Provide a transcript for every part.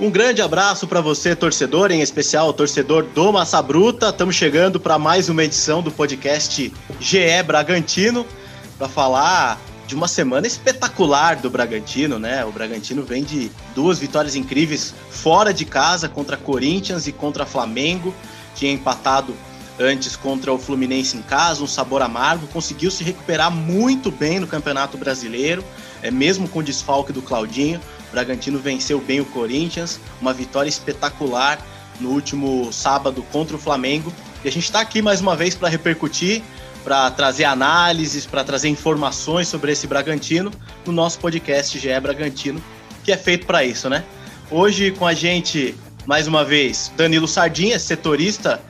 Um grande abraço para você, torcedor, em especial torcedor do Massa Bruta. Estamos chegando para mais uma edição do podcast GE Bragantino para falar de uma semana espetacular do Bragantino, né? O Bragantino vem de duas vitórias incríveis fora de casa contra Corinthians e contra Flamengo. Tinha empatado antes contra o Fluminense em casa, um sabor amargo, conseguiu se recuperar muito bem no Campeonato Brasileiro, é mesmo com o desfalque do Claudinho. O Bragantino venceu bem o Corinthians, uma vitória espetacular no último sábado contra o Flamengo. E a gente está aqui mais uma vez para repercutir, para trazer análises, para trazer informações sobre esse Bragantino no nosso podcast GE Bragantino, que é feito para isso, né? Hoje com a gente, mais uma vez, Danilo Sardinha, setorista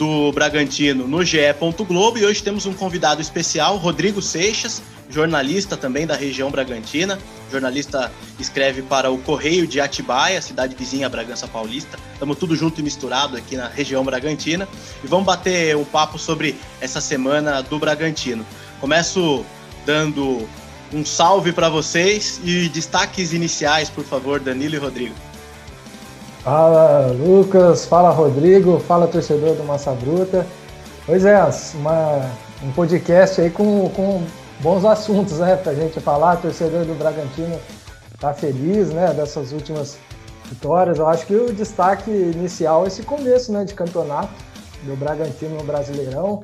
do Bragantino no GE. Globo e hoje temos um convidado especial, Rodrigo Seixas, jornalista também da região Bragantina. Jornalista escreve para o Correio de Atibaia, cidade vizinha Bragança Paulista. Estamos tudo junto e misturado aqui na região Bragantina e vamos bater um papo sobre essa semana do Bragantino. Começo dando um salve para vocês e destaques iniciais, por favor, Danilo e Rodrigo. Fala Lucas, fala Rodrigo, fala torcedor do Massa Bruta. Pois é, uma, um podcast aí com, com bons assuntos, né, pra gente falar. torcedor do Bragantino tá feliz, né, dessas últimas vitórias. Eu acho que o destaque inicial é esse começo, né, de campeonato do Bragantino no Brasileirão.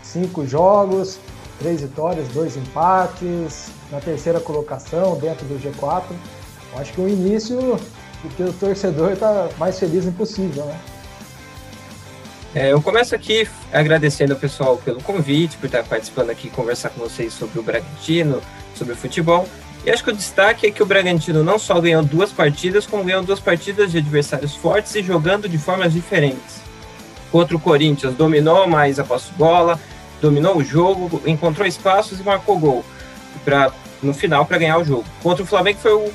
Cinco jogos, três vitórias, dois empates, na terceira colocação dentro do G4. Eu acho que o início porque o torcedor está mais feliz impossível, né? É, eu começo aqui agradecendo ao pessoal pelo convite, por estar participando aqui conversar com vocês sobre o Bragantino, sobre o futebol. E acho que o destaque é que o Bragantino não só ganhou duas partidas, como ganhou duas partidas de adversários fortes e jogando de formas diferentes. Contra o Corinthians, dominou mais a posse bola, dominou o jogo, encontrou espaços e marcou gol. Pra, no final para ganhar o jogo. Contra o Flamengo foi o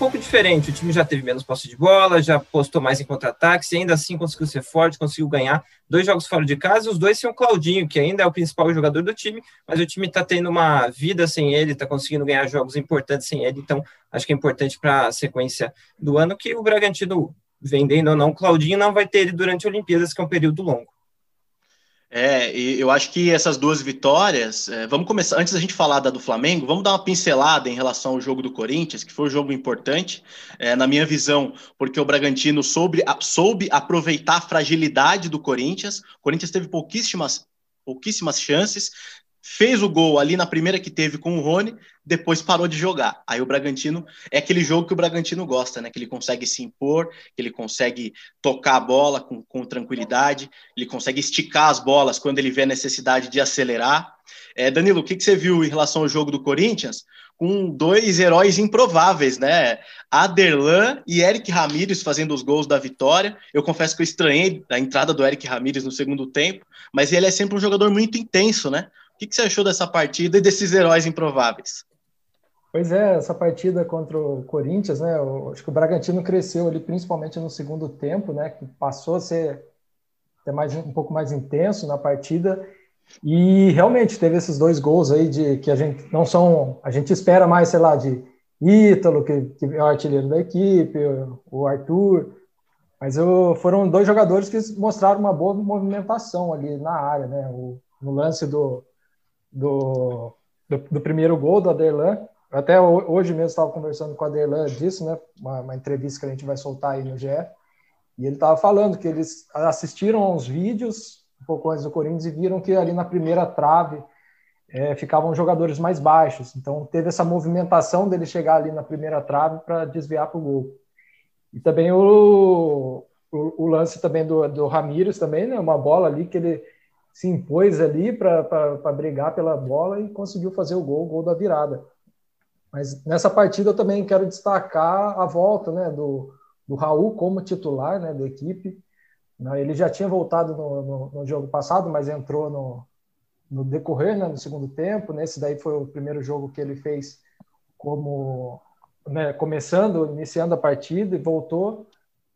pouco diferente. O time já teve menos posse de bola, já postou mais em contra-ataques e ainda assim conseguiu ser forte, conseguiu ganhar dois jogos fora de casa. Os dois sem o Claudinho, que ainda é o principal jogador do time, mas o time está tendo uma vida sem ele, está conseguindo ganhar jogos importantes sem ele. Então, acho que é importante para a sequência do ano que o Bragantino, vendendo ou não, o Claudinho não vai ter ele durante a Olimpíadas, que é um período longo. É, eu acho que essas duas vitórias, é, vamos começar, antes da gente falar da do Flamengo, vamos dar uma pincelada em relação ao jogo do Corinthians, que foi um jogo importante, é, na minha visão, porque o Bragantino soube, soube aproveitar a fragilidade do Corinthians, o Corinthians teve pouquíssimas, pouquíssimas chances, fez o gol ali na primeira que teve com o Rony, depois parou de jogar. Aí o Bragantino é aquele jogo que o Bragantino gosta, né? Que ele consegue se impor, que ele consegue tocar a bola com, com tranquilidade, ele consegue esticar as bolas quando ele vê a necessidade de acelerar. É, Danilo, o que, que você viu em relação ao jogo do Corinthians? Com dois heróis improváveis, né? Aderlan e Eric Ramírez fazendo os gols da vitória. Eu confesso que eu estranhei a entrada do Eric Ramírez no segundo tempo, mas ele é sempre um jogador muito intenso, né? Que, que você achou dessa partida e desses heróis improváveis? Pois é, essa partida contra o Corinthians, né? Eu acho que o Bragantino cresceu ali, principalmente no segundo tempo, né? Que passou a ser até mais, um pouco mais intenso na partida. E realmente teve esses dois gols aí de que a gente não são. A gente espera mais, sei lá, de Ítalo, que, que é o artilheiro da equipe, o Arthur. Mas eu, foram dois jogadores que mostraram uma boa movimentação ali na área, né? O, no lance do, do, do, do primeiro gol do Aderlan. Até hoje mesmo estava conversando com o Aderlan disso, né? Uma, uma, entrevista que a gente vai soltar aí no GE. E ele estava falando que eles assistiram aos vídeos um pouco antes do Corinthians e viram que ali na primeira trave é, ficavam jogadores mais baixos. Então teve essa movimentação dele chegar ali na primeira trave para desviar para o gol. E também o, o, o, lance também do, do Ramírez também, né? Uma bola ali que ele se impôs ali para brigar pela bola e conseguiu fazer o gol, o gol da virada. Mas nessa partida eu também quero destacar a volta né, do, do Raul como titular né, da equipe. Né, ele já tinha voltado no, no, no jogo passado, mas entrou no, no decorrer, né, no segundo tempo. Nesse daí foi o primeiro jogo que ele fez como né, começando, iniciando a partida e voltou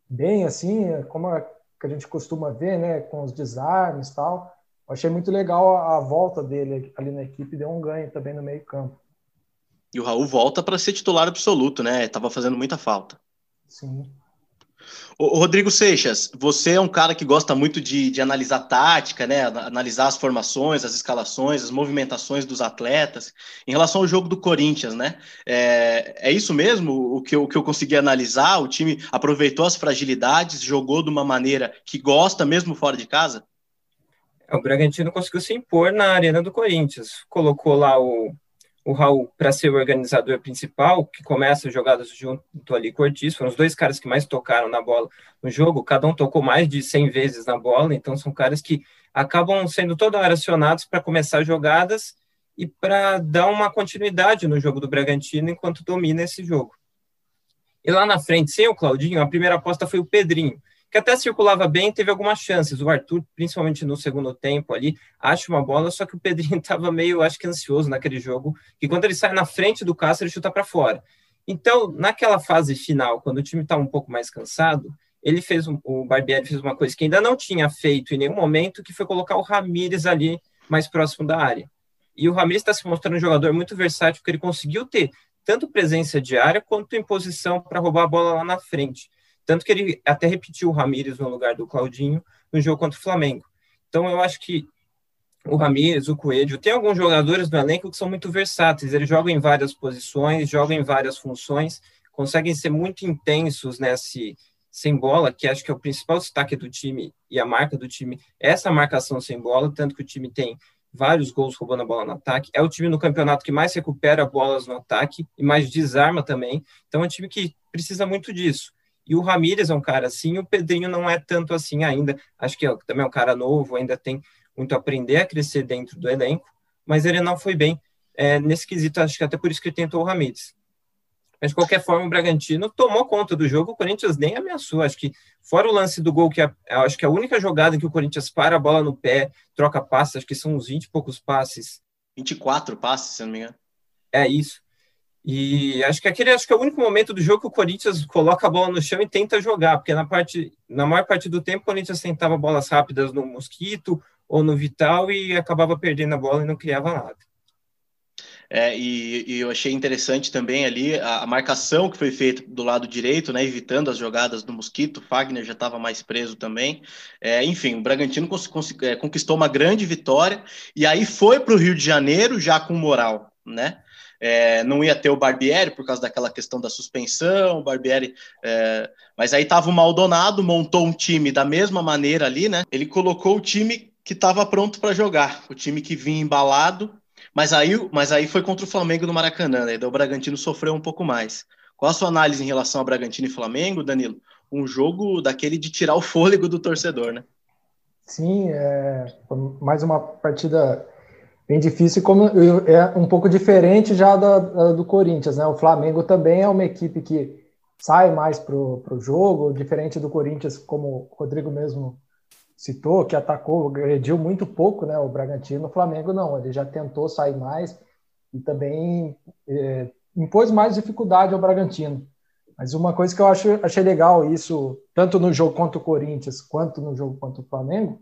bem assim, como a, que a gente costuma ver, né, com os desarmes e tal. achei muito legal a, a volta dele ali na equipe, deu um ganho também no meio campo. E o Raul volta para ser titular absoluto, né? Tava fazendo muita falta. Sim. O Rodrigo Seixas, você é um cara que gosta muito de, de, analisar tática, né? Analisar as formações, as escalações, as movimentações dos atletas. Em relação ao jogo do Corinthians, né? É, é isso mesmo o que, eu, o que eu consegui analisar? O time aproveitou as fragilidades, jogou de uma maneira que gosta, mesmo fora de casa? O Bragantino conseguiu se impor na arena do Corinthians. Colocou lá o o Raul para ser o organizador principal, que começa as jogadas junto ali com o Ortiz, foram os dois caras que mais tocaram na bola no jogo, cada um tocou mais de 100 vezes na bola, então são caras que acabam sendo toda hora acionados para começar jogadas e para dar uma continuidade no jogo do Bragantino enquanto domina esse jogo. E lá na frente, sem o Claudinho, a primeira aposta foi o Pedrinho, que até circulava bem, teve algumas chances. O Arthur, principalmente no segundo tempo ali, acha uma bola, só que o Pedrinho estava meio, acho que ansioso naquele jogo, que quando ele sai na frente do Cássio, ele chuta para fora. Então, naquela fase final, quando o time está um pouco mais cansado, ele fez o Barbieri fez uma coisa que ainda não tinha feito em nenhum momento, que foi colocar o Ramires ali mais próximo da área. E o Ramires está se mostrando um jogador muito versátil, porque ele conseguiu ter tanto presença de área quanto em posição para roubar a bola lá na frente. Tanto que ele até repetiu o Ramires no lugar do Claudinho no jogo contra o Flamengo. Então eu acho que o Ramires, o Coelho, tem alguns jogadores no elenco que são muito versáteis, eles jogam em várias posições, jogam em várias funções, conseguem ser muito intensos nesse sem bola, que acho que é o principal destaque do time e a marca do time, é essa marcação sem bola, tanto que o time tem vários gols roubando a bola no ataque, é o time no campeonato que mais recupera bolas no ataque e mais desarma também, então é um time que precisa muito disso. E o Ramírez é um cara assim, o Pedrinho não é tanto assim ainda. Acho que é, também é um cara novo, ainda tem muito a aprender a crescer dentro do elenco, mas ele não foi bem é, nesse quesito. Acho que até por isso que ele tentou o Ramírez. Mas de qualquer forma, o Bragantino tomou conta do jogo, o Corinthians nem ameaçou. Acho que, fora o lance do gol, que é, acho que é a única jogada em que o Corinthians para a bola no pé, troca passes, acho que são uns 20 e poucos passes. 24 passes, se não me engano. É isso. E acho que aquele acho que é o único momento do jogo que o Corinthians coloca a bola no chão e tenta jogar, porque na parte na maior parte do tempo o Corinthians tentava bolas rápidas no Mosquito ou no Vital e acabava perdendo a bola e não criava nada. É, e, e, eu achei interessante também ali a, a, marcação que foi feita do lado direito, né, evitando as jogadas do Mosquito. Fagner já estava mais preso também. É, enfim, o Bragantino é, conquistou uma grande vitória e aí foi para o Rio de Janeiro já com moral, né? É, não ia ter o Barbieri por causa daquela questão da suspensão, o Barbieri, é, mas aí estava o Maldonado, montou um time da mesma maneira ali, né? Ele colocou o time que estava pronto para jogar, o time que vinha embalado, mas aí, mas aí foi contra o Flamengo no Maracanã, né? Então o Bragantino sofreu um pouco mais. Qual a sua análise em relação ao Bragantino e Flamengo, Danilo? Um jogo daquele de tirar o fôlego do torcedor, né? Sim, é mais uma partida bem difícil, como é um pouco diferente já da, da, do Corinthians, né? O Flamengo também é uma equipe que sai mais para o jogo, diferente do Corinthians, como o Rodrigo mesmo citou, que atacou, agrediu muito pouco, né? O Bragantino, o Flamengo não, ele já tentou sair mais e também é, impôs mais dificuldade ao Bragantino. Mas uma coisa que eu acho, achei legal isso, tanto no jogo contra o Corinthians quanto no jogo contra o Flamengo,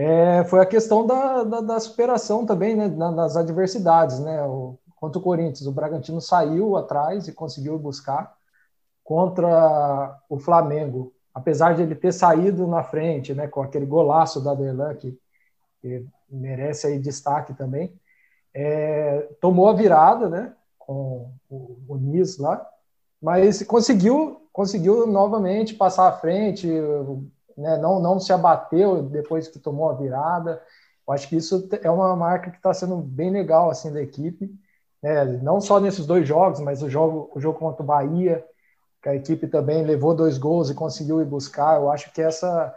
é, foi a questão da, da, da superação também, né, nas adversidades, né, o, contra o Corinthians, o Bragantino saiu atrás e conseguiu buscar contra o Flamengo, apesar de ele ter saído na frente, né, com aquele golaço da Derlan, que, que merece aí destaque também, é, tomou a virada, né, com o, o Nis lá, mas conseguiu conseguiu novamente passar à frente, né, não, não se abateu depois que tomou a virada. Eu acho que isso é uma marca que está sendo bem legal assim da equipe, né, não só nesses dois jogos, mas o jogo, o jogo contra o Bahia, que a equipe também levou dois gols e conseguiu ir buscar. Eu acho que essa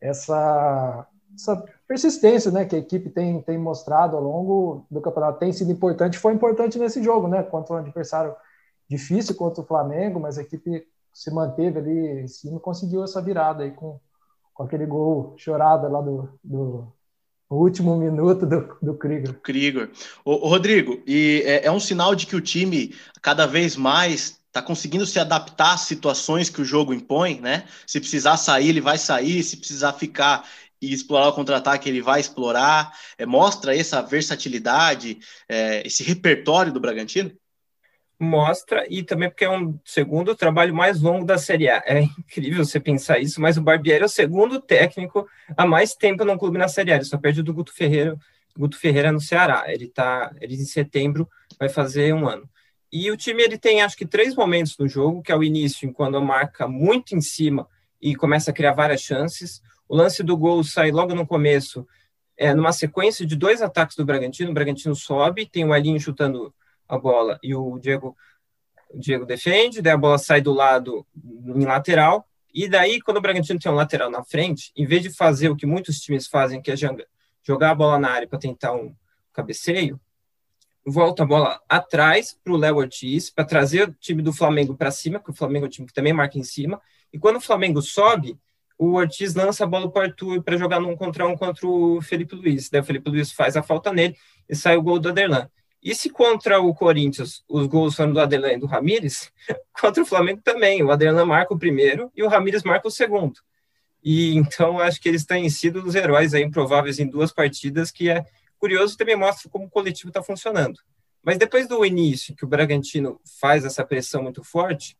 essa, essa persistência né, que a equipe tem, tem mostrado ao longo do campeonato tem sido importante, foi importante nesse jogo, né, contra um adversário difícil contra o Flamengo, mas a equipe se manteve ali em cima e conseguiu essa virada aí com, com aquele gol chorado lá do, do último minuto do, do Krieger. Krieger. O, Rodrigo, e é, é, um sinal de que o time cada vez mais está conseguindo se adaptar às situações que o jogo impõe, né? Se precisar sair, ele vai sair, se precisar ficar, e explorar o contra-ataque, ele vai explorar? É, mostra essa versatilidade, é, esse repertório do Bragantino? Mostra, e também porque é um segundo trabalho mais longo da Série A. É incrível você pensar isso, mas o Barbieri é o segundo técnico há mais tempo num clube na Série A. Ele só perde do Guto Ferreira, Guto Ferreira no Ceará. Ele tá, ele em setembro vai fazer um ano. E o time ele tem acho que três momentos no jogo, que é o início, quando marca muito em cima e começa a criar várias chances. O lance do gol sai logo no começo, é, numa sequência de dois ataques do Bragantino. O Bragantino sobe, tem o Elinho chutando a bola e o Diego, o Diego defende, daí a bola sai do lado em lateral. E daí, quando o Bragantino tem um lateral na frente, em vez de fazer o que muitos times fazem, que é jogar a bola na área para tentar um cabeceio, volta a bola atrás para o Léo Ortiz, para trazer o time do Flamengo para cima, porque o Flamengo é um time que também marca em cima. E quando o Flamengo sobe, o Ortiz lança a bola para o Arthur para jogar num contra um contra o Felipe Luiz. Daí o Felipe Luiz faz a falta nele e sai o gol do Aderlan. E se contra o Corinthians os gols foram do Aderlan e do Ramires, contra o Flamengo também. O Aderlan marca o primeiro e o Ramires marca o segundo. E então acho que eles têm sido os heróis aí improváveis em duas partidas, que é curioso também mostra como o coletivo está funcionando. Mas depois do início, que o Bragantino faz essa pressão muito forte,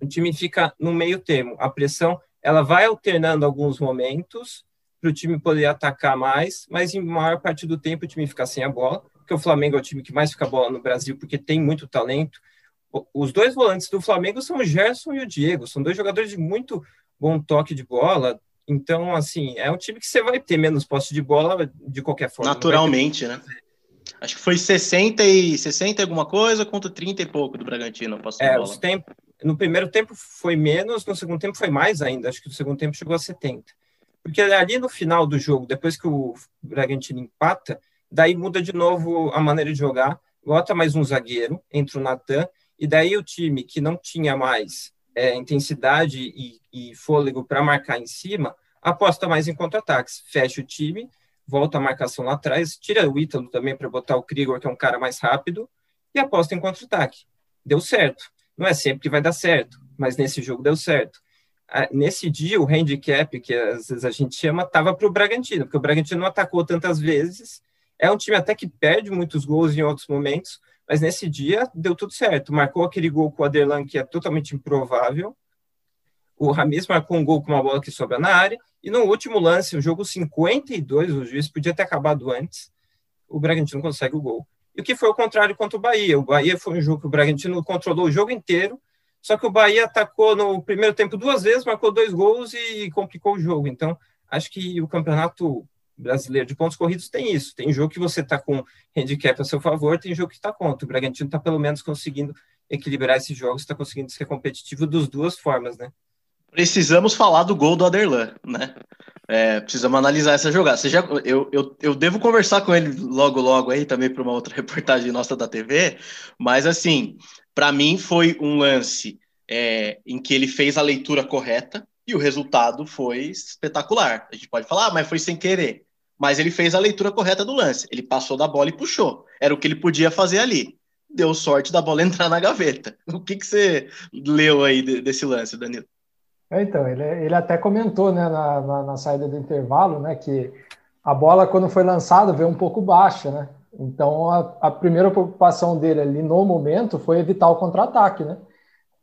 o time fica no meio termo. A pressão ela vai alternando alguns momentos para o time poder atacar mais, mas em maior parte do tempo o time fica sem a bola, porque o Flamengo é o time que mais fica bola no Brasil, porque tem muito talento. Os dois volantes do Flamengo são o Gerson e o Diego, são dois jogadores de muito bom toque de bola. Então, assim, é um time que você vai ter menos posse de bola de qualquer forma. Naturalmente, né? Acho que foi 60 e 60 alguma coisa contra 30 e pouco do Bragantino. Posse é, no primeiro tempo foi menos, no segundo tempo foi mais ainda. Acho que no segundo tempo chegou a 70. Porque ali no final do jogo, depois que o Bragantino empata, daí muda de novo a maneira de jogar, bota mais um zagueiro, entra o Natan, e daí o time que não tinha mais é, intensidade e, e fôlego para marcar em cima, aposta mais em contra-ataques, fecha o time, volta a marcação lá atrás, tira o Ítalo também para botar o Krigor, que é um cara mais rápido, e aposta em contra-ataque. Deu certo. Não é sempre que vai dar certo, mas nesse jogo deu certo. Nesse dia, o handicap, que às vezes a gente chama, estava para o Bragantino, porque o Bragantino não atacou tantas vezes. É um time até que perde muitos gols em outros momentos, mas nesse dia deu tudo certo. Marcou aquele gol com o Aderlan, que é totalmente improvável. O Ramis marcou um gol com uma bola que sobra na área. E no último lance, o jogo 52, o juiz podia ter acabado antes. O Bragantino consegue o gol. E o que foi o contrário contra o Bahia. O Bahia foi um jogo que o Bragantino controlou o jogo inteiro, só que o Bahia atacou no primeiro tempo duas vezes, marcou dois gols e complicou o jogo. Então, acho que o campeonato brasileiro de pontos corridos tem isso. Tem jogo que você está com handicap a seu favor, tem jogo que está contra. O Bragantino está pelo menos conseguindo equilibrar esses jogos, está conseguindo ser competitivo das duas formas, né? Precisamos falar do gol do Aderlan, né? É, precisamos analisar essa jogada. Você já, eu, eu, eu devo conversar com ele logo, logo aí também para uma outra reportagem nossa da TV, mas assim, para mim foi um lance é, em que ele fez a leitura correta e o resultado foi espetacular. A gente pode falar, ah, mas foi sem querer. Mas ele fez a leitura correta do lance. Ele passou da bola e puxou. Era o que ele podia fazer ali. Deu sorte da bola entrar na gaveta. O que, que você leu aí desse lance, Danilo? É, então, ele, ele até comentou né, na, na, na, saída do intervalo né, que a bola, quando foi lançada, veio um pouco baixa. Né? Então, a, a primeira preocupação dele ali no momento foi evitar o contra-ataque. Né?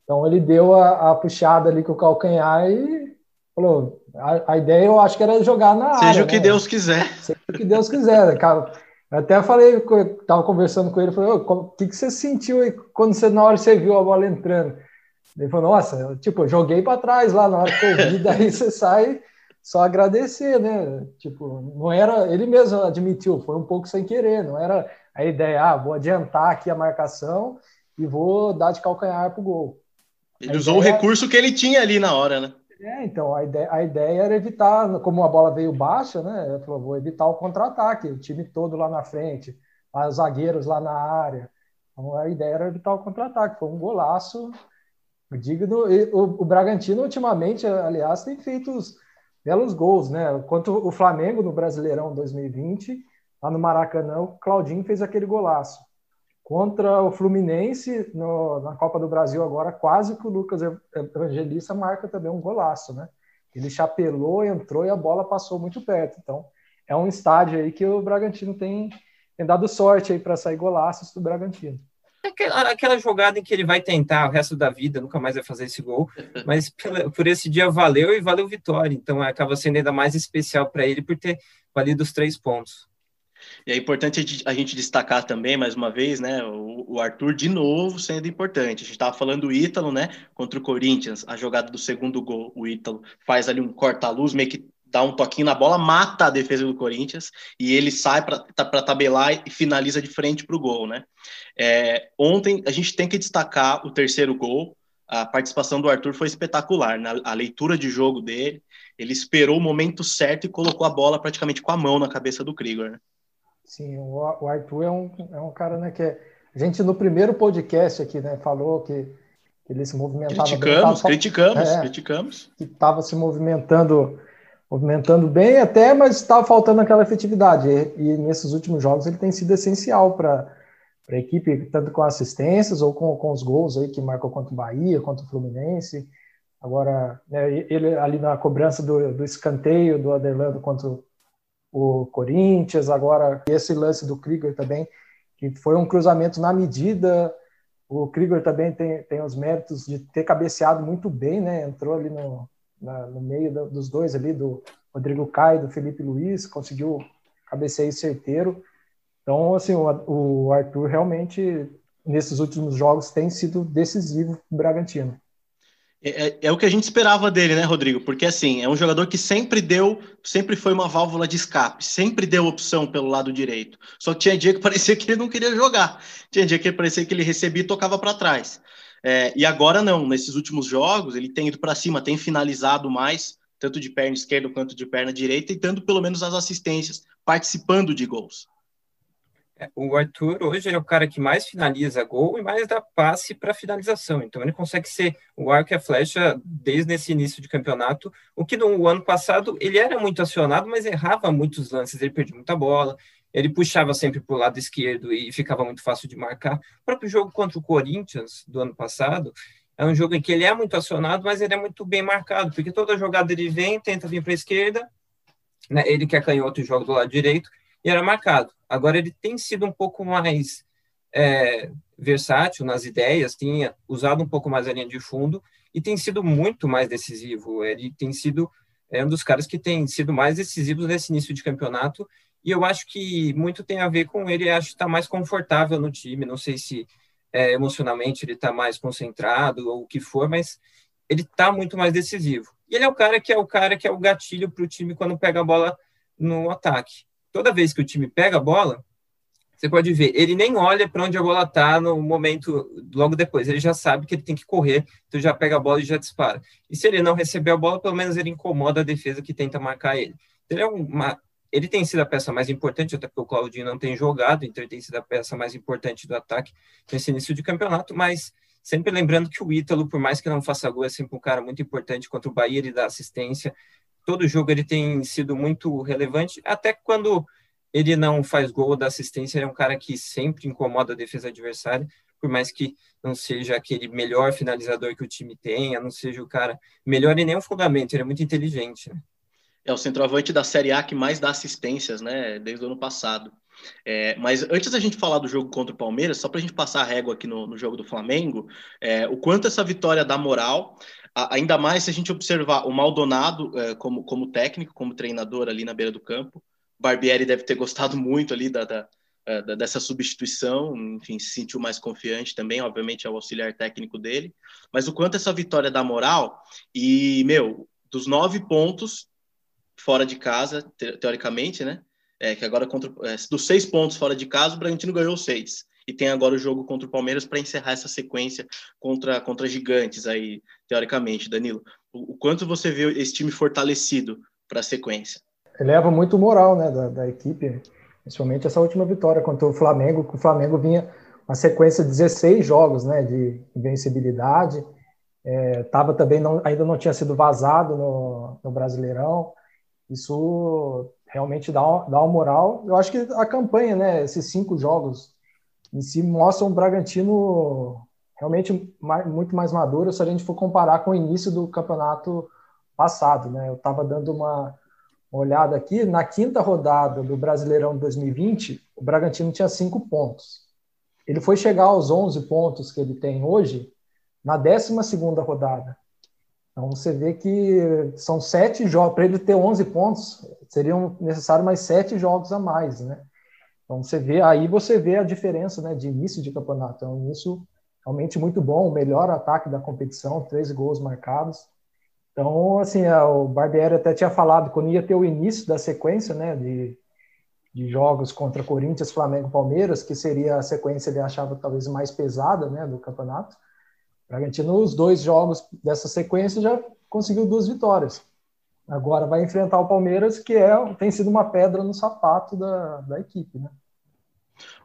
Então, ele deu a, a, puxada ali com o calcanhar e falou: a, a, ideia eu acho que era jogar na Seja área. Seja o que né? Deus quiser. Seja o que Deus quiser. Cara. Eu até falei, estava conversando com ele, falei: o que, que você sentiu aí quando você, na hora você viu a bola entrando? Ele falou, nossa, eu, tipo, joguei para trás lá na hora que eu vi, daí você sai só agradecer, né? Tipo, não era, ele mesmo admitiu, foi um pouco sem querer, não era a ideia, ah, vou adiantar aqui a marcação e vou dar de calcanhar pro gol. Ele a usou ideia... o recurso que ele tinha ali na hora, né? É, então, a ideia, a ideia era evitar, como a bola veio baixa, né? Ele falou, vou evitar o contra-ataque, o time todo lá na frente, os zagueiros lá na área. Então, a ideia era evitar o contra-ataque, foi um golaço Digno, o, o Bragantino, ultimamente, aliás, tem feito os belos gols, né? Quanto o Flamengo no Brasileirão 2020, lá no Maracanã, o Claudinho fez aquele golaço. Contra o Fluminense, no, na Copa do Brasil agora, quase que o Lucas Evangelista marca também um golaço, né? ele chapelou, entrou e a bola passou muito perto. Então, é um estádio aí que o Bragantino tem, tem dado sorte aí para sair golaços do Bragantino. É aquela, aquela, jogada em que ele vai tentar o resto da vida, nunca mais vai fazer esse gol, mas por, por esse dia valeu e valeu vitória. Então acaba sendo ainda mais especial para ele por ter valido os três pontos. E é importante a gente destacar também, mais uma vez, né, o, Arthur de novo sendo importante. A gente estava falando do Ítalo, né, contra o Corinthians, a jogada do segundo gol, o Ítalo faz ali um corta-luz, meio que dá um toquinho na bola, mata a defesa do Corinthians e ele sai para tabelar e finaliza de frente para o gol, né? É, ontem a gente tem que destacar o terceiro gol, a participação do Arthur foi espetacular, na, a leitura de jogo dele, ele esperou o momento certo e colocou a bola praticamente com a mão na cabeça do Krieger. Né? Sim, o Arthur é um, é um cara, né, que é, a gente no primeiro podcast aqui, né, falou que, ele se movimentava criticamos, bem, criticamos, é, criticamos, que estava se movimentando, movimentando bem até, mas estava faltando aquela efetividade. E, e, nesses últimos jogos ele tem sido essencial para a equipe, tanto com assistências ou com, com os gols aí que marcou contra o Bahia, contra o Fluminense. Agora, né, ele ali na cobrança do, do escanteio do Aderlando contra o o Corinthians, agora esse lance do Krieger também, que foi um cruzamento na medida. O Krieger também tem, tem os méritos de ter cabeceado muito bem, né? Entrou ali no, na, no meio do, dos dois ali, do Rodrigo Caio, do Felipe Luiz, conseguiu cabeceio certeiro. Então, assim, o, o Arthur realmente, nesses últimos jogos, tem sido decisivo para o Bragantino. É, é, é, o que a gente esperava dele, né, Rodrigo? Porque assim, é um jogador que sempre deu, sempre foi uma válvula de escape, sempre deu opção pelo lado direito. Só que tinha dia que parecia que ele não queria jogar, tinha dia que parecia que ele recebia e tocava para trás. É, e agora não, nesses últimos jogos, ele tem ido para cima, tem finalizado mais, tanto de perna esquerda quanto de perna direita, e dando pelo menos as assistências, participando de gols. É, o Arthur hoje é o cara que mais finaliza gol e mais dá passe para finalização. Então ele consegue ser o arco e a flecha desde esse início de campeonato. O que no ano passado ele era muito acionado, mas errava muitos lances, ele perdia muita bola, ele puxava sempre para o lado esquerdo e ficava muito fácil de marcar. O próprio jogo contra o Corinthians do ano passado é um jogo em que ele é muito acionado, mas ele é muito bem marcado, porque toda jogada ele vem, tenta vir para a esquerda, né? ele que é canhoto e joga do lado direito e era marcado. Agora ele tem sido um pouco mais é, versátil nas ideias, tinha usado um pouco mais a linha de fundo e tem sido muito mais decisivo. Ele tem sido é um dos caras que tem sido mais decisivos nesse início de campeonato e eu acho que muito tem a ver com ele, acho que está mais confortável no time, não sei se é, emocionalmente ele está mais concentrado ou o que for, mas ele está muito mais decisivo. E ele é o cara que é o cara que é o gatilho para o time quando pega a bola no ataque toda vez que o time pega a bola, você pode ver, ele nem olha para onde a bola está no momento logo depois, ele já sabe que ele tem que correr, então já pega a bola e já dispara. E se ele não receber a bola, pelo menos ele incomoda a defesa que tenta marcar ele. Ele, é uma, ele tem sido a peça mais importante, até porque o Claudinho não tem jogado, então ele tem sido a peça mais importante do ataque nesse início de campeonato, mas sempre lembrando que o Ítalo, por mais que não faça gol, é sempre um cara muito importante contra o Bahia, ele dá assistência, todo jogo ele tem sido muito relevante, até quando ele não faz gol da assistência, ele é um cara que sempre incomoda a defesa adversária, por mais que não seja aquele melhor finalizador que o time tenha, não seja o cara melhor em nenhum fundamento, ele é muito inteligente. Né? É o centroavante da Série A que mais dá assistências, né, desde o ano passado. É, mas antes da gente falar do jogo contra o Palmeiras, só para a gente passar a régua aqui no, no jogo do Flamengo, é, o quanto essa vitória dá moral, ainda mais se a gente observar o Maldonado é, como, como técnico, como treinador ali na beira do campo. Barbieri deve ter gostado muito ali da, da, é, da, dessa substituição, enfim, se sentiu mais confiante também, obviamente é o auxiliar técnico dele. Mas o quanto essa vitória dá moral, e, meu, dos nove pontos fora de casa, teoricamente, né? É, que agora contra, é, dos seis pontos fora de casa, o Bragantino ganhou seis e tem agora o jogo contra o Palmeiras para encerrar essa sequência contra, contra gigantes aí, teoricamente, Danilo. O, o quanto você vê esse time fortalecido para a sequência? Eleva muito o moral né, da, da, equipe, principalmente essa última vitória contra o Flamengo, que o Flamengo vinha uma sequência de 16 jogos né, de invencibilidade, é, tava também não, ainda não tinha sido vazado no, no Brasileirão, isso realmente dá, dá uma moral. Eu acho que a campanha, né, esses cinco jogos em si mostra um Bragantino realmente muito mais maduro se a gente for comparar com o início do campeonato passado, né? Eu estava dando uma olhada aqui, na quinta rodada do Brasileirão 2020, o Bragantino tinha cinco pontos. Ele foi chegar aos 11 pontos que ele tem hoje na 12 segunda rodada. Então você vê que são sete jogos, para ele ter 11 pontos, seriam necessários mais sete jogos a mais, né? Então você vê, aí você vê a diferença né, de início de campeonato. É um início realmente muito bom, o melhor ataque da competição, três gols marcados. Então, assim, o Barbieri até tinha falado quando ia ter o início da sequência, né, de, de jogos contra Corinthians, Flamengo, Palmeiras, que seria a sequência ele achava talvez mais pesada, né, do campeonato. Bragantino, os dois jogos dessa sequência já conseguiu duas vitórias. Agora vai enfrentar o Palmeiras, que é tem sido uma pedra no sapato da, da equipe, né?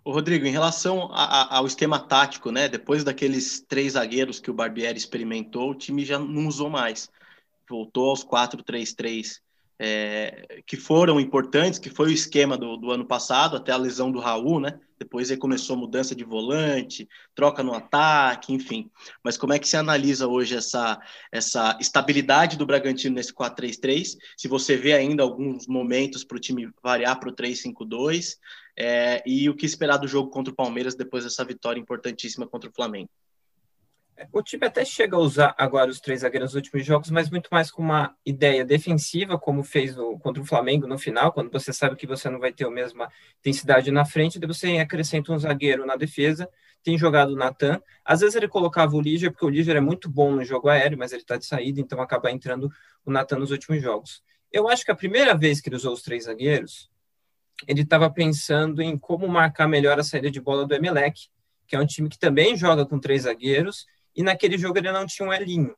O Rodrigo, em relação a, a, ao esquema tático, né? Depois daqueles três zagueiros que o Barbieri experimentou, o time já não usou mais. Voltou aos 4-3-3 é, que foram importantes, que foi o esquema do, do, ano passado, até a lesão do Raul, né? Depois aí começou a mudança de volante, troca no ataque, enfim. Mas como é que se analisa hoje essa, essa estabilidade do Bragantino nesse 4-3-3? Se você vê ainda alguns momentos para o time variar para o 3-5-2, é, e o que esperar do jogo contra o Palmeiras depois dessa vitória importantíssima contra o Flamengo? O time até chega a usar agora os três zagueiros nos últimos jogos, mas muito mais com uma ideia defensiva, como fez no, contra o Flamengo no final, quando você sabe que você não vai ter a mesma intensidade na frente, daí você acrescenta um zagueiro na defesa. Tem jogado o Natan. Às vezes ele colocava o Líger, porque o Líger é muito bom no jogo aéreo, mas ele está de saída, então acaba entrando o Natan nos últimos jogos. Eu acho que a primeira vez que ele usou os três zagueiros, ele estava pensando em como marcar melhor a saída de bola do Emelec, que é um time que também joga com três zagueiros e naquele jogo ele não tinha um Elinho.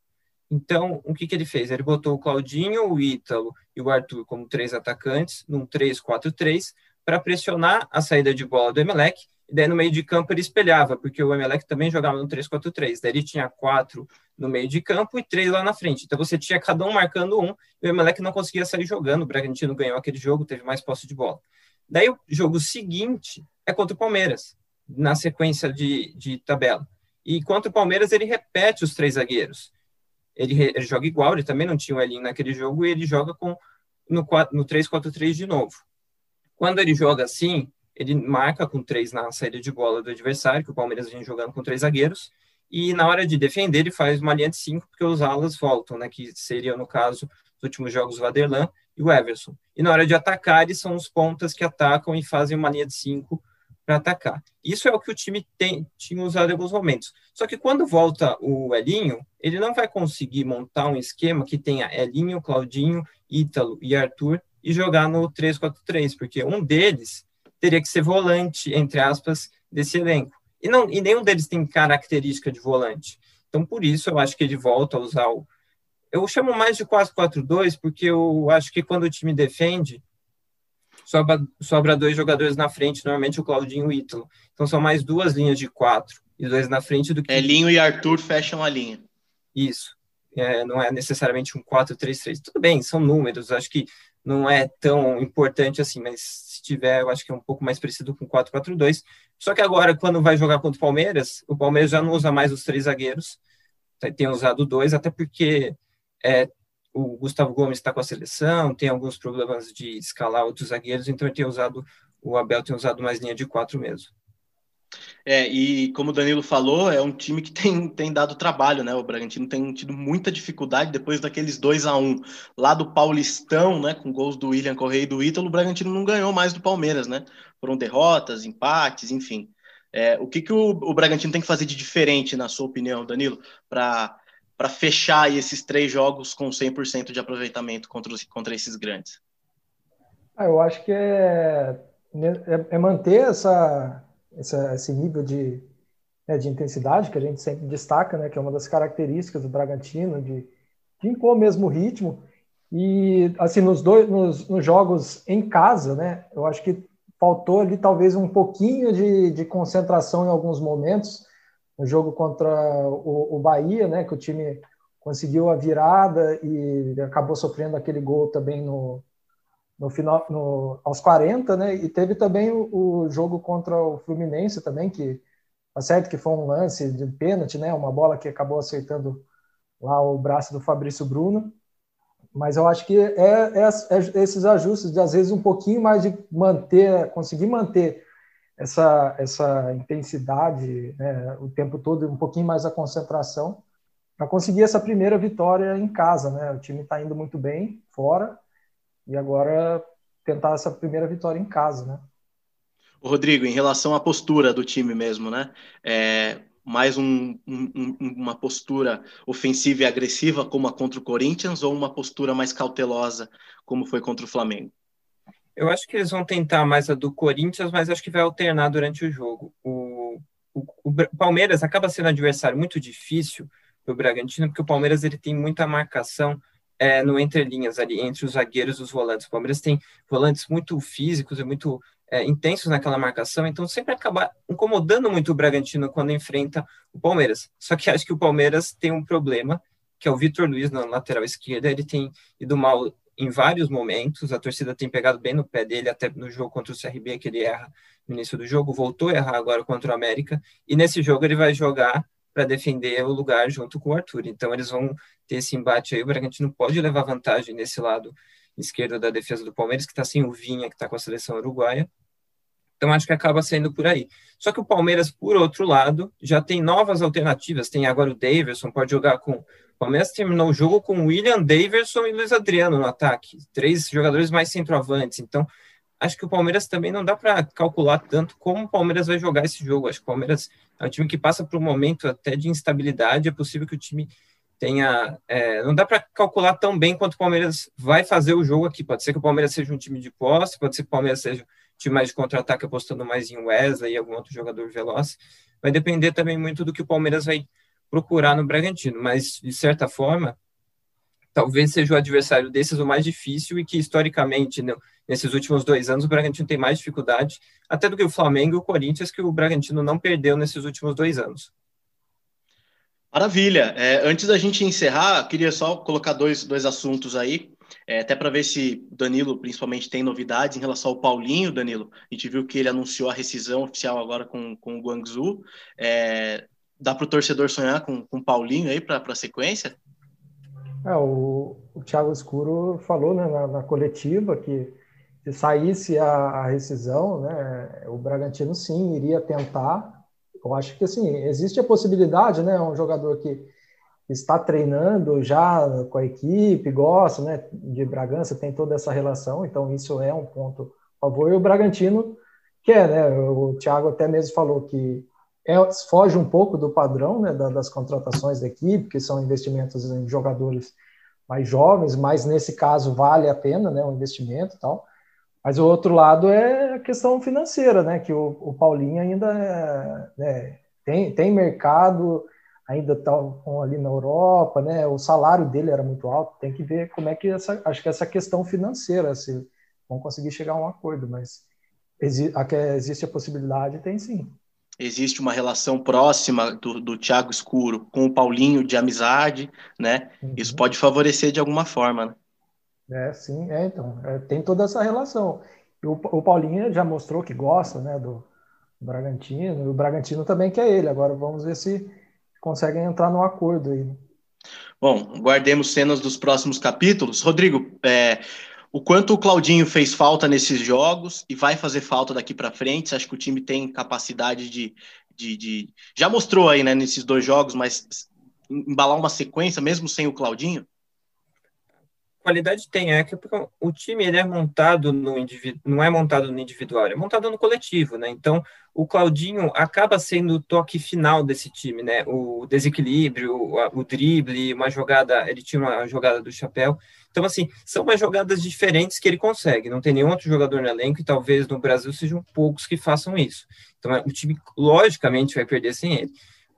Então, o que, que ele fez? Ele botou o Claudinho, o Ítalo e o Arthur como três atacantes, num 3-4-3, para pressionar a saída de bola do Emelec, e daí no meio de campo ele espelhava, porque o Emelec também jogava no 3-4-3, daí ele tinha quatro no meio de campo e três lá na frente. Então você tinha cada um marcando um, e o Emelec não conseguia sair jogando, o Bragantino ganhou aquele jogo, teve mais posse de bola. Daí o jogo seguinte é contra o Palmeiras, na sequência de, de tabela. E contra o Palmeiras, ele repete os três zagueiros. Ele, ele joga igual, ele também não tinha o Elinho naquele jogo, e ele joga com no, no 3-4-3 de novo. Quando ele joga assim, ele marca com três na saída de bola do adversário, que o Palmeiras vem jogando com três zagueiros, e na hora de defender, ele faz uma linha de cinco, porque os alas voltam, né, que seria, no caso, os últimos jogos, o Aderlan e o Everson. E na hora de atacar, eles são os pontas que atacam e fazem uma linha de cinco para atacar. Isso é o que o time tem, tinha usado em alguns momentos. Só que quando volta o Elinho, ele não vai conseguir montar um esquema que tenha Elinho, Claudinho, Ítalo e Arthur e jogar no 3-4-3, porque um deles teria que ser volante, entre aspas, desse elenco. E, não, e nenhum deles tem característica de volante. Então, por isso, eu acho que ele volta a usar o. Eu chamo mais de 4-4-2, porque eu acho que quando o time defende, sobra, sobra dois jogadores na frente, normalmente o Claudinho e o Ítalo. Então são mais duas linhas de quatro e dois na frente do que. Elinho e Arthur fecham a linha. Isso. É, não é necessariamente um 4-3-3. Tudo bem, são números, acho que não é tão importante assim, mas se tiver, eu acho que é um pouco mais parecido com 4-4-2. Só que agora, quando vai jogar contra o Palmeiras, o Palmeiras já não usa mais os três zagueiros, tem usado dois, até porque é, o Gustavo Gomes está com a seleção, tem alguns problemas de escalar outros zagueiros, então ele tem usado, o Abel tem usado mais linha de quatro mesmo. É, e como o Danilo falou, é um time que tem, tem dado trabalho, né? O Bragantino tem tido muita dificuldade depois daqueles 2 a 1 um, lá do Paulistão, né? Com gols do William Correia e do Ítalo, o Bragantino não ganhou mais do Palmeiras, né? Foram derrotas, empates, enfim. É, o que, que o, o Bragantino tem que fazer de diferente, na sua opinião, Danilo, para para fechar esses três jogos com 100% de aproveitamento contra, contra esses grandes? Ah, eu acho que é, é, é manter essa, essa, esse nível de, né, de intensidade que a gente sempre destaca, né, que é uma das características do Bragantino, de, de impor o mesmo ritmo. E, assim, nos, dois, nos, nos, jogos em casa, né, eu acho que faltou ali talvez um pouquinho de, de concentração em alguns momentos, no jogo contra o, o Bahia, né, que o time conseguiu a virada e acabou sofrendo aquele gol também no, no final, no, aos 40, né? E teve também o, o, jogo contra o Fluminense também, que tá certo que foi um lance de pênalti, né? Uma bola que acabou acertando lá o braço do Fabrício Bruno. mas eu acho que é, é, é, esses ajustes de às vezes um pouquinho mais de manter, conseguir manter essa, essa intensidade né, o tempo todo, um pouquinho mais a concentração, para conseguir essa primeira vitória em casa. Né? O time está indo muito bem fora e agora tentar essa primeira vitória em casa. Né? Rodrigo, em relação à postura do time mesmo, né? É, mais um, um, uma postura ofensiva e agressiva, como a contra o Corinthians, ou uma postura mais cautelosa, como foi contra o Flamengo? Eu acho que eles vão tentar mais a do Corinthians, mas acho que vai alternar durante o jogo. O, o, o Palmeiras acaba sendo um adversário muito difícil para o Bragantino, porque o Palmeiras ele tem muita marcação é, no entrelinhas ali, entre os zagueiros e os volantes. O Palmeiras tem volantes muito físicos e muito é, intensos naquela marcação, então sempre acaba incomodando muito o Bragantino quando enfrenta o Palmeiras. Só que acho que o Palmeiras tem um problema, que é o Vitor Luiz na lateral esquerda, ele tem ido mal em vários momentos, a torcida tem pegado bem no pé dele, até no jogo contra o CRB, que ele erra no início do jogo, voltou a errar agora contra o América, e nesse jogo ele vai jogar para defender o lugar junto com o Arthur. Então eles vão ter esse embate aí, o Bragantino pode levar vantagem nesse lado esquerdo da defesa do Palmeiras, que está sem o Vinha, que está com a seleção uruguaia. Então acho que acaba sendo por aí. Só que o Palmeiras, por outro lado, já tem novas alternativas. Tem agora o Daverson, pode jogar com Palmeiras terminou o jogo com William Daverson e Luiz Adriano no ataque, três jogadores mais centroavantes. Então, acho que o Palmeiras também não dá para calcular tanto como o Palmeiras vai jogar esse jogo. Acho que o Palmeiras é um time que passa por um momento até de instabilidade. É possível que o time tenha. É, não dá para calcular tão bem quanto o Palmeiras vai fazer o jogo aqui. Pode ser que o Palmeiras seja um time de posse, pode ser que o Palmeiras seja um time mais de contra-ataque, apostando mais em Wesley e algum outro jogador veloz. Vai depender também muito do que o Palmeiras vai procurar no Bragantino, mas de certa forma, talvez seja o adversário desses o mais difícil e que historicamente, nesses últimos dois anos, o Bragantino tem mais dificuldade, até do que o Flamengo e o Corinthians, que o Bragantino não perdeu nesses últimos dois anos. Maravilha. É, antes da gente encerrar, queria só colocar dois, dois assuntos aí, é, até para ver se Danilo, principalmente, tem novidades em relação ao Paulinho, Danilo. A gente viu que ele anunciou a rescisão oficial agora com, com o Guangzhou. É, dá para o torcedor sonhar com, o Paulinho aí para a sequência? É, o, o Thiago Escuro falou né, na, na, coletiva que se saísse a, a, rescisão, né, o Bragantino sim iria tentar. Eu acho que assim, existe a possibilidade, né? Um jogador que está treinando já com a equipe, gosta né, de Bragança, tem toda essa relação, então isso é um ponto a favor. E o Bragantino quer, né? O Thiago até mesmo falou que é, foge um pouco do padrão né, das contratações da equipe, que são investimentos em jogadores mais jovens, mas nesse caso vale a pena né, o investimento e tal. Mas o outro lado é a questão financeira, né? Que o, o Paulinho ainda é, né, tem, tem mercado, ainda está ali na Europa, né? O salário dele era muito alto. Tem que ver como é que essa, acho que essa questão financeira, se vão conseguir chegar a um acordo, mas existe a possibilidade, tem sim existe uma relação próxima do, do Thiago Escuro com o Paulinho de amizade, né? Uhum. Isso pode favorecer de alguma forma, né? É, sim, é, então, é, tem toda essa relação. O, o, Paulinho já mostrou que gosta, né, do Bragantino, e o Bragantino também quer ele. Agora vamos ver se conseguem entrar no acordo aí. Bom, guardemos cenas dos próximos capítulos. Rodrigo, é, o quanto o Claudinho fez falta nesses jogos e vai fazer falta daqui para frente. Acha que o time tem capacidade de, de, de, Já mostrou aí, né, nesses dois jogos, mas embalar uma sequência mesmo sem o Claudinho? Qualidade tem, é que o time ele é montado no indivíduo, não é montado no individual, é montado no coletivo, né? Então, o Claudinho acaba sendo o toque final desse time, né? O desequilíbrio, o, o drible, uma jogada, ele tinha uma jogada do chapéu. Então, assim, são umas jogadas diferentes que ele consegue. Não tem nenhum outro jogador no elenco e talvez no Brasil sejam poucos que façam isso. Então, o time, logicamente, vai perder sem ele.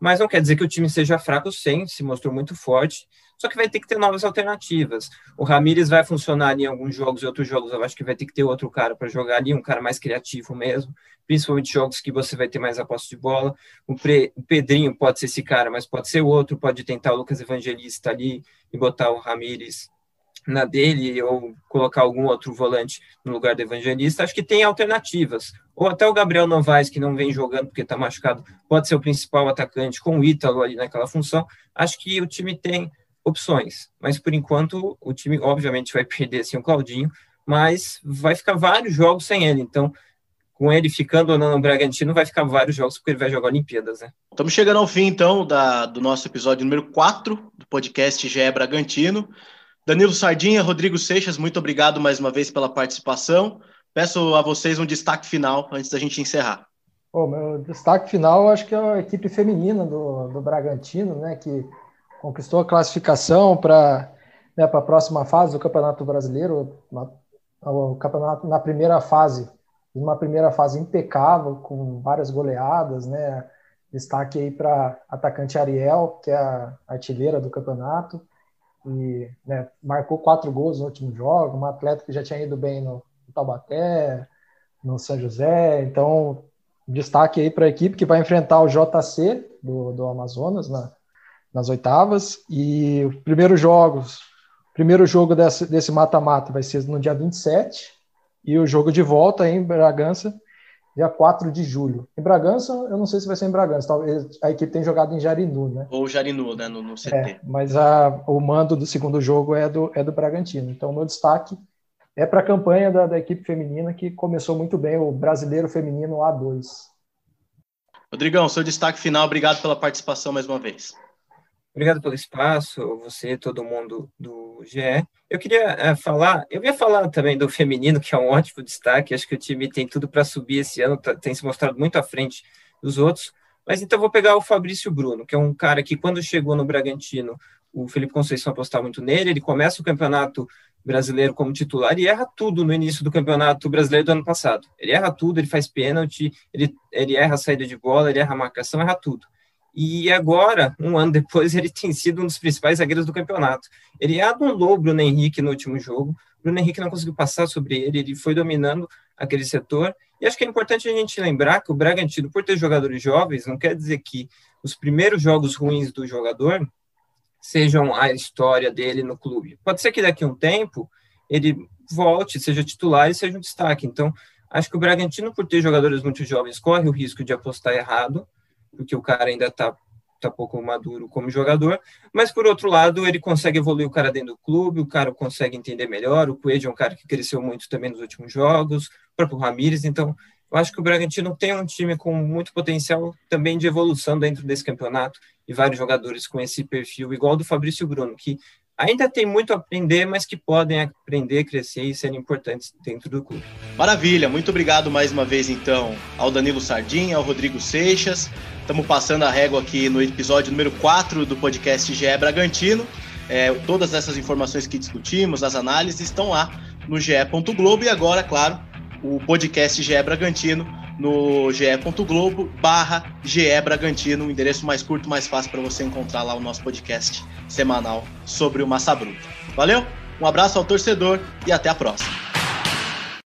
Mas não quer dizer que o time seja fraco sem, se mostrou muito forte só que vai ter que ter novas alternativas. O Ramires vai funcionar ali em alguns jogos e outros jogos eu acho que vai ter que ter outro cara para jogar ali, um cara mais criativo mesmo, principalmente jogos que você vai ter mais a posse de bola. O, Pre, o Pedrinho pode ser esse cara, mas pode ser outro, pode tentar o Lucas Evangelista ali e botar o Ramires na dele ou colocar algum outro volante no lugar do Evangelista. Acho que tem alternativas. Ou até o Gabriel Novaes, que não vem jogando porque está machucado, pode ser o principal atacante com o Ítalo ali naquela função. Acho que o time tem opções. Mas por enquanto o time obviamente vai perder assim o Claudinho, mas vai ficar vários jogos sem ele. Então, com ele ficando ou não no Bragantino, vai ficar vários jogos porque ele vai jogar Olimpíadas, né? Estamos chegando ao fim então da, do nosso episódio número 4 do podcast GE Bragantino. Danilo Sardinha, Rodrigo Seixas, muito obrigado mais uma vez pela participação. Peço a vocês um destaque final antes da gente encerrar. Bom, meu destaque final acho que é a equipe feminina do, do Bragantino, né, que conquistou a classificação para né, a próxima fase do Campeonato Brasileiro, na, o campeonato na primeira fase, uma primeira fase impecável, com várias goleadas, né, destaque aí para atacante Ariel, que é a artilheira do campeonato, e né, marcou quatro gols no último jogo, uma atleta que já tinha ido bem no, no Taubaté, no São José, então destaque aí para a equipe que vai enfrentar o JC do, do Amazonas na, nas oitavas. E os primeiros jogos, primeiro jogo desse mata-mata vai ser no dia 27 e o jogo de volta em Bragança, dia 4 de julho. Em Bragança, eu não sei se vai ser em Bragança, talvez a equipe tem jogado em Jarinu, né? Ou Jarinu, né, no, no CT. É, mas a, o mando do segundo jogo é do, é do Bragantino. Então, o meu destaque é para a campanha da, da, equipe feminina que começou muito bem, o Brasileiro Feminino A2. Rodrigão, seu destaque final, obrigado pela participação mais uma vez. Obrigado pelo espaço, você, todo mundo do GE. Eu queria é, falar, eu ia falar também do feminino, que é um ótimo destaque. Acho que o time tem tudo para subir esse ano, tá, tem se mostrado muito à frente dos outros. Mas então vou pegar o Fabrício Bruno, que é um cara que quando chegou no Bragantino, o Felipe Conceição apostava muito nele. Ele começa o campeonato brasileiro como titular e erra tudo no início do campeonato brasileiro do ano passado. Ele erra tudo, ele faz pênalti, ele, ele erra a saída de bola, ele erra a marcação, erra tudo. E agora, um ano depois, ele tem sido um dos principais zagueiros do campeonato. Ele anulou o Bruno Henrique no último jogo. Bruno Henrique não conseguiu passar sobre ele, ele foi dominando aquele setor. E acho que é importante a gente lembrar que o Bragantino, por ter jogadores jovens, não quer dizer que os primeiros jogos ruins do jogador sejam a história dele no clube. Pode ser que daqui a um tempo ele volte, seja titular e seja um destaque. Então, acho que o Bragantino, por ter jogadores muito jovens, corre o risco de apostar errado, porque o cara ainda está tá pouco maduro como jogador, mas por outro lado, ele consegue evoluir o cara dentro do clube, o cara consegue entender melhor, o Coelho é um cara que cresceu muito também nos últimos jogos, o próprio Ramires, então eu acho que o Bragantino tem um time com muito potencial também de evolução dentro desse campeonato e vários jogadores com esse perfil igual do Fabrício Bruno, que ainda tem muito a aprender, mas que podem aprender, crescer e serem importantes dentro do clube. Maravilha, muito obrigado mais uma vez então ao Danilo Sardinha, ao Rodrigo Seixas. Estamos passando a régua aqui no episódio número 4 do podcast GE Bragantino. É, todas essas informações que discutimos, as análises, estão lá no ge.globo e agora, claro, o podcast GE Bragantino no ge.globo barra GE Bragantino, o endereço mais curto, mais fácil para você encontrar lá o nosso podcast semanal sobre o Massa Bruta. Valeu, um abraço ao torcedor e até a próxima.